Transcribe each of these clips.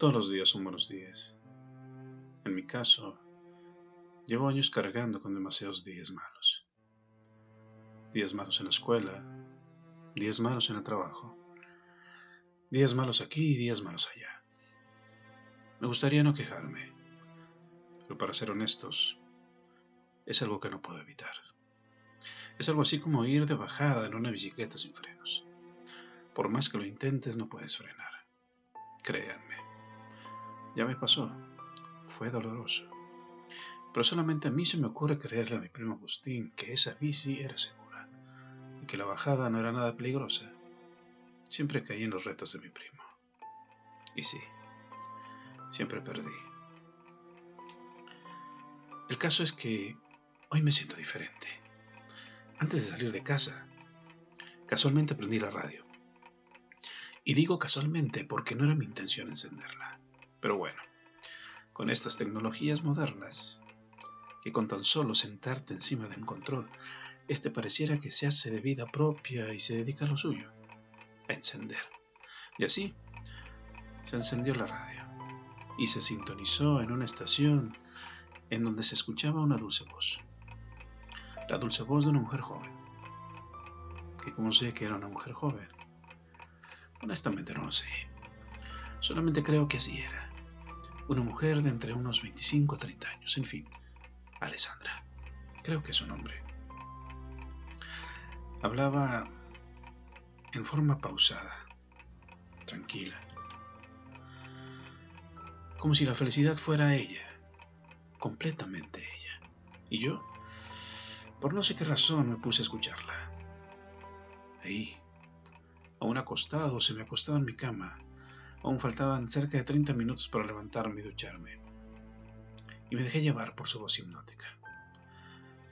todos los días son buenos días. En mi caso, llevo años cargando con demasiados días malos. Días malos en la escuela, días malos en el trabajo, días malos aquí y días malos allá. Me gustaría no quejarme, pero para ser honestos, es algo que no puedo evitar. Es algo así como ir de bajada en una bicicleta sin frenos. Por más que lo intentes, no puedes frenar. Créanme. Ya me pasó. Fue doloroso. Pero solamente a mí se me ocurre creerle a mi primo Agustín que esa bici era segura y que la bajada no era nada peligrosa. Siempre caí en los retos de mi primo. Y sí, siempre perdí. El caso es que hoy me siento diferente. Antes de salir de casa, casualmente prendí la radio. Y digo casualmente porque no era mi intención encenderla. Pero bueno, con estas tecnologías modernas, que con tan solo sentarte encima de un control, este pareciera que se hace de vida propia y se dedica a lo suyo, a encender. Y así, se encendió la radio y se sintonizó en una estación en donde se escuchaba una dulce voz. La dulce voz de una mujer joven. Que como sé que era una mujer joven, honestamente no lo sé. Solamente creo que así era. Una mujer de entre unos 25 a 30 años, en fin. Alessandra. Creo que es su nombre. Hablaba en forma pausada, tranquila, como si la felicidad fuera ella, completamente ella. Y yo, por no sé qué razón, me puse a escucharla. Ahí, aún acostado, se me acostaba en mi cama. Aún faltaban cerca de 30 minutos para levantarme y ducharme. Y me dejé llevar por su voz hipnótica.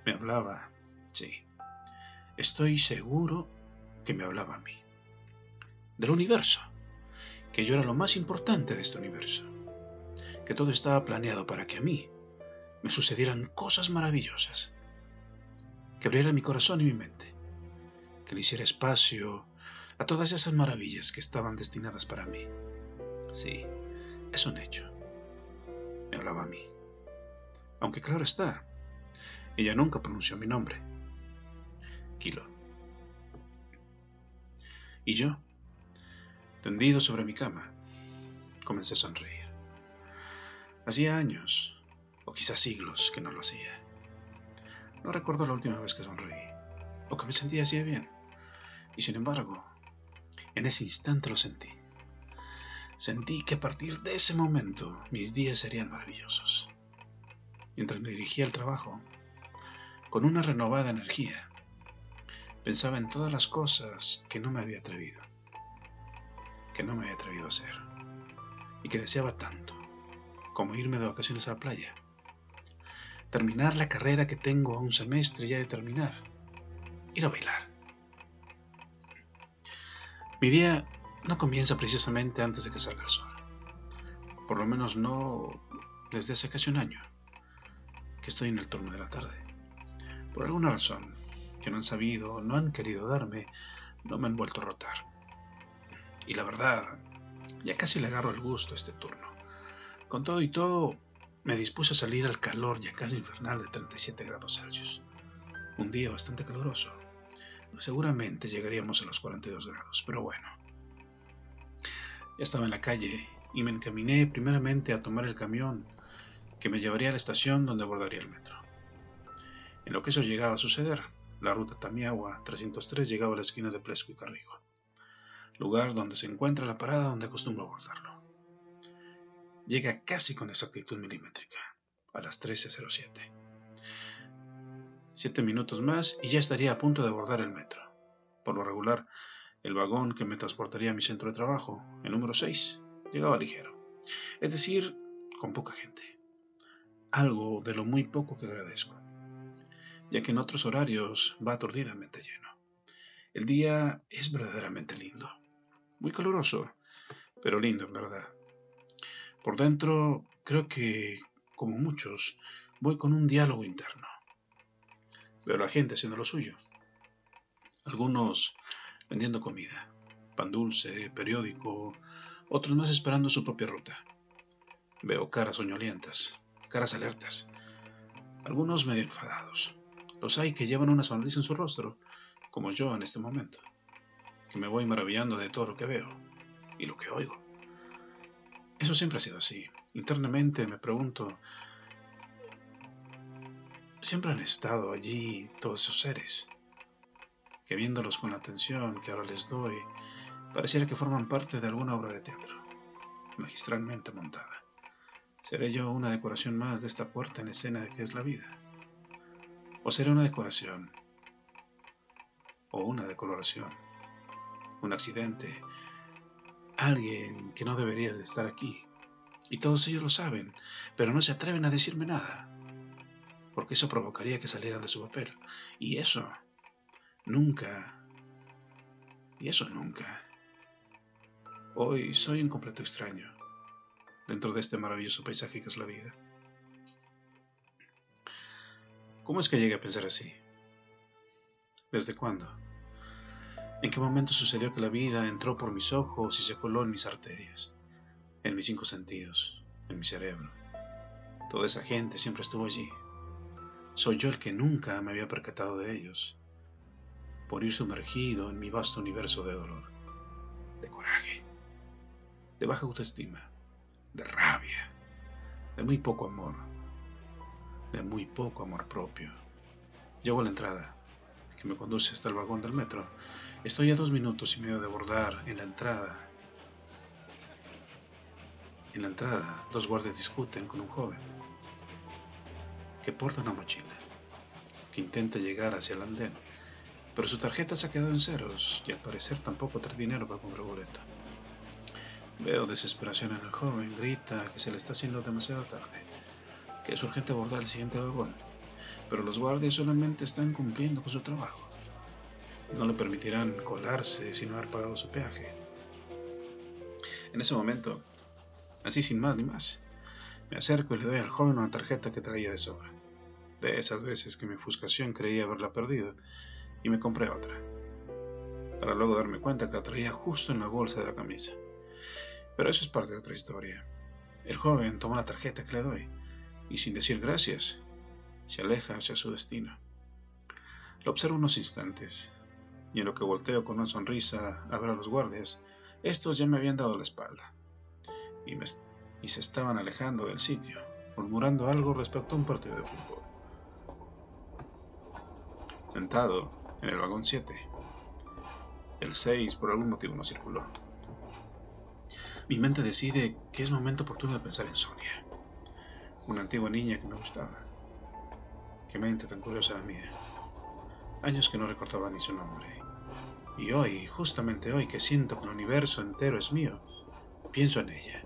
Me hablaba, sí. Estoy seguro que me hablaba a mí. Del universo. Que yo era lo más importante de este universo. Que todo estaba planeado para que a mí me sucedieran cosas maravillosas. Que abriera mi corazón y mi mente. Que le hiciera espacio a todas esas maravillas que estaban destinadas para mí. Sí, es un hecho. Me hablaba a mí. Aunque claro está, ella nunca pronunció mi nombre. Kilo. Y yo, tendido sobre mi cama, comencé a sonreír. Hacía años, o quizás siglos, que no lo hacía. No recuerdo la última vez que sonreí, o que me sentía así de bien. Y sin embargo, en ese instante lo sentí. Sentí que a partir de ese momento mis días serían maravillosos. Mientras me dirigía al trabajo, con una renovada energía, pensaba en todas las cosas que no me había atrevido, que no me había atrevido a hacer, y que deseaba tanto, como irme de vacaciones a la playa, terminar la carrera que tengo a un semestre ya de terminar, ir a bailar. Mi día no comienza precisamente antes de que salga el sol, por lo menos no desde hace casi un año que estoy en el turno de la tarde. Por alguna razón que no han sabido no han querido darme, no me han vuelto a rotar. Y la verdad, ya casi le agarro el gusto a este turno. Con todo y todo, me dispuse a salir al calor ya casi infernal de 37 grados Celsius. Un día bastante caluroso. Seguramente llegaríamos a los 42 grados, pero bueno. Estaba en la calle y me encaminé primeramente a tomar el camión que me llevaría a la estación donde abordaría el metro. En lo que eso llegaba a suceder, la ruta Tamiagua 303 llegaba a la esquina de Plesco y Carrigo, lugar donde se encuentra la parada donde acostumbro abordarlo. Llega casi con exactitud milimétrica, a las 13.07. Siete minutos más y ya estaría a punto de abordar el metro. Por lo regular, el vagón que me transportaría a mi centro de trabajo, el número 6, llegaba ligero. Es decir, con poca gente. Algo de lo muy poco que agradezco, ya que en otros horarios va aturdidamente lleno. El día es verdaderamente lindo. Muy caluroso, pero lindo en verdad. Por dentro, creo que, como muchos, voy con un diálogo interno. Veo a la gente haciendo lo suyo. Algunos vendiendo comida, pan dulce, periódico, otros más esperando su propia ruta, Veo caras soñolientas, caras alertas, algunos medio enfadados. Los hay que llevan una sonrisa en su rostro, como yo en este momento, que me voy maravillando de todo lo que veo y lo que oigo. Eso siempre ha sido así. Internamente me pregunto, siempre han estado allí todos esos seres, que viéndolos con la atención que ahora les doy, pareciera que forman parte de alguna obra de teatro, magistralmente montada. ¿Seré yo una decoración más de esta puerta en escena que es la vida? ¿O seré una decoración? ¿O una decoloración? ¿Un accidente? ¿Alguien que no debería de estar aquí? Y todos ellos lo saben, pero no se atreven a decirme nada, porque eso provocaría que salieran de su papel. Y eso, nunca, y eso nunca. Hoy soy un completo extraño dentro de este maravilloso paisaje que es la vida. ¿Cómo es que llegué a pensar así? ¿Desde cuándo? ¿En qué momento sucedió que la vida entró por mis ojos y se coló en mis arterias, en mis cinco sentidos, en mi cerebro? Toda esa gente siempre estuvo allí. Soy yo el que nunca me había percatado de ellos, por ir sumergido en mi vasto universo de dolor, de coraje, de baja autoestima de rabia, de muy poco amor, de muy poco amor propio. Llego a la entrada, que me conduce hasta el vagón del metro. Estoy a dos minutos y medio de abordar en la entrada. En la entrada, dos guardias discuten con un joven que porta una mochila, que intenta llegar hacia el andén, pero su tarjeta se ha quedado en ceros y al parecer tampoco trae dinero para comprar boleta. Veo desesperación en el joven, grita que se le está haciendo demasiado tarde, que es urgente abordar el siguiente vagón, pero los guardias solamente están cumpliendo con su trabajo. No le permitirán colarse sin haber pagado su peaje. En ese momento, así sin más ni más, me acerco y le doy al joven una tarjeta que traía de sobra. De esas veces que mi ofuscación creía haberla perdido y me compré otra, para luego darme cuenta que la traía justo en la bolsa de la camisa. Pero eso es parte de otra historia. El joven toma la tarjeta que le doy y sin decir gracias, se aleja hacia su destino. Lo observo unos instantes y en lo que volteo con una sonrisa a ver a los guardias, estos ya me habían dado la espalda y, y se estaban alejando del sitio, murmurando algo respecto a un partido de fútbol. Sentado en el vagón 7, el 6 por algún motivo no circuló. Mi mente decide que es momento oportuno de pensar en Sonia, una antigua niña que me gustaba. Qué mente tan curiosa la mía. Años que no recordaba ni su nombre. Y hoy, justamente hoy que siento que el universo entero es mío, pienso en ella.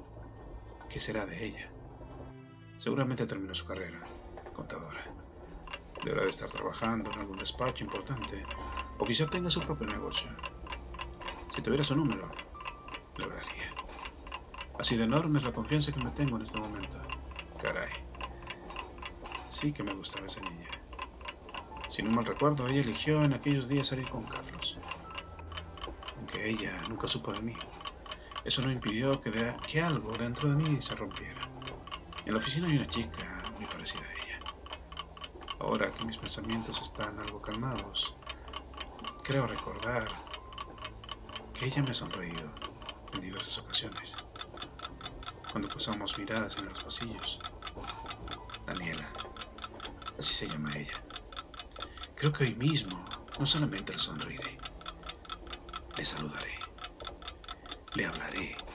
¿Qué será de ella? Seguramente terminó su carrera, contadora. Deberá de estar trabajando en algún despacho importante, o quizá tenga su propio negocio. Si tuviera su número, lo hablaría. Así de enorme es la confianza que me tengo en este momento. Caray. Sí que me gustaba esa niña. Si no mal recuerdo, ella eligió en aquellos días salir con Carlos. Aunque ella nunca supo de mí. Eso no impidió que, que algo dentro de mí se rompiera. En la oficina hay una chica muy parecida a ella. Ahora que mis pensamientos están algo calmados, creo recordar que ella me ha sonreído en diversas ocasiones cuando cruzamos miradas en los pasillos. Daniela, así se llama ella. Creo que hoy mismo no solamente le sonreiré, le saludaré, le hablaré